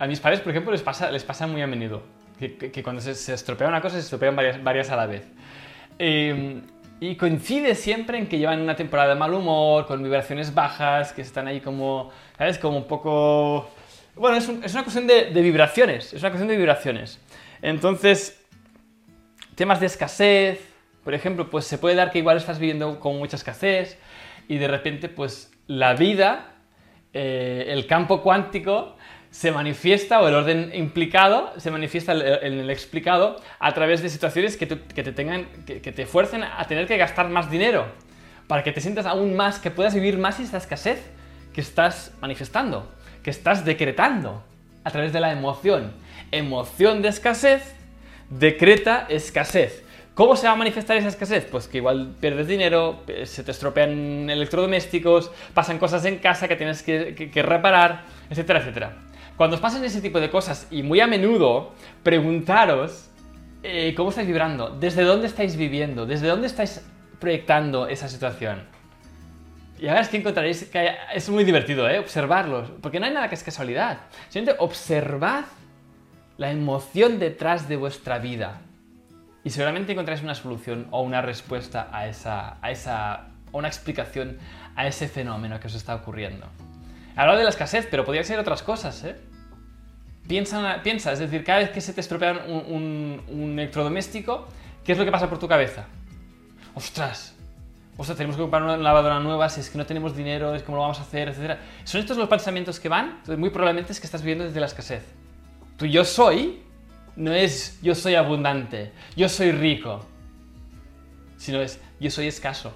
a mis padres, por ejemplo, les pasa, les pasa muy a menudo. Que, cuando se, estropea una cosa, se estropean varias, a la vez. Eh, y coincide siempre en que llevan una temporada de mal humor, con vibraciones bajas, que están ahí como, ¿sabes? Como un poco... Bueno, es, es una cuestión de, de, vibraciones, es una cuestión de vibraciones. Entonces, temas de escasez, por ejemplo, pues se puede dar que igual estás viviendo con mucha escasez y de repente, pues la vida, eh, el campo cuántico, se manifiesta, o el orden implicado se manifiesta en el explicado a través de situaciones que te, tengan, que, te fuercen a tener que gastar más dinero, para que te sientas aún más, que puedas vivir más esta escasez que estás manifestando, que estás decretando a través de la emoción. Emoción de escasez decreta escasez. ¿Cómo se va a manifestar esa escasez? Pues que igual pierdes dinero, se te estropean electrodomésticos, pasan cosas en casa que tienes que, que reparar, etcétera, etcétera. Cuando os pasen ese tipo de cosas, y muy a menudo, preguntaros eh, cómo estáis vibrando, desde dónde estáis viviendo, desde dónde estáis proyectando esa situación. Y ahora es que encontraréis que es muy divertido, ¿eh? Observarlos, porque no hay nada que es casualidad. Simplemente observad la emoción detrás de vuestra vida. Y seguramente encontráis una solución o una respuesta a esa, a esa, o una explicación a ese fenómeno que os está ocurriendo. Hablado de la escasez, pero podría ser otras cosas, ¿eh? Piensa, es decir, cada vez que se te estropea un, electrodoméstico, ¿qué es lo que pasa por tu cabeza? ¡Ostras! Ostras, tenemos que comprar una lavadora nueva, si es que no tenemos dinero, es cómo lo vamos a hacer, etc. ¿Son estos los pensamientos que van? Entonces, muy probablemente es que estás viviendo desde la escasez. Tu yo soy no es yo soy abundante, yo soy rico, sino es yo soy escaso,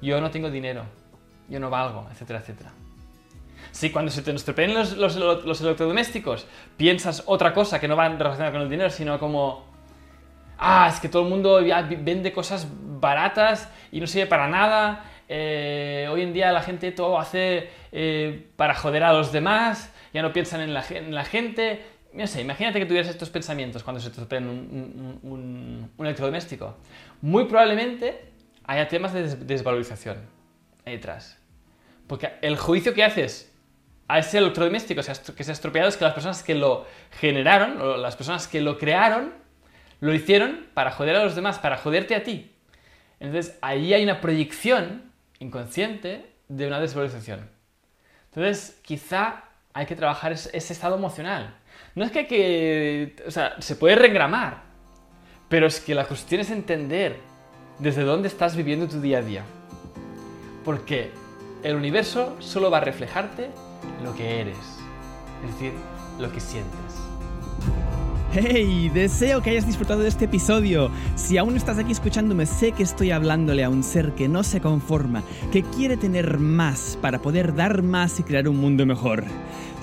yo no tengo dinero, yo no valgo, etcétera, etcétera. Si cuando se te estropean los, los, electrodomésticos piensas otra cosa que no va relacionada con el dinero, sino como, ah, es que todo el mundo vende cosas baratas y no sirve para nada, eh, hoy en día la gente todo hace eh, para joder a los demás, ya no piensan en la, en la, gente. No sé, imagínate que tuvieras estos pensamientos cuando se te estropea un, un, un, electrodoméstico. Muy probablemente haya temas de desvalorización detrás. Porque el juicio que haces a ese electrodoméstico que se ha estropeado es que las personas que lo generaron, o las personas que lo crearon, lo hicieron para joder a los demás, para joderte a ti. Entonces ahí hay una proyección inconsciente de una desvalorización. Entonces quizá hay que trabajar ese estado emocional. No es que hay que... O sea, se puede reengramar, pero es que la cuestión es entender desde dónde estás viviendo tu día a día. Porque el universo solo va a reflejarte lo que eres, es decir, lo que sientes. ¡Hey! Deseo que hayas disfrutado de este episodio. Si aún estás aquí escuchándome, sé que estoy hablándole a un ser que no se conforma, que quiere tener más para poder dar más y crear un mundo mejor.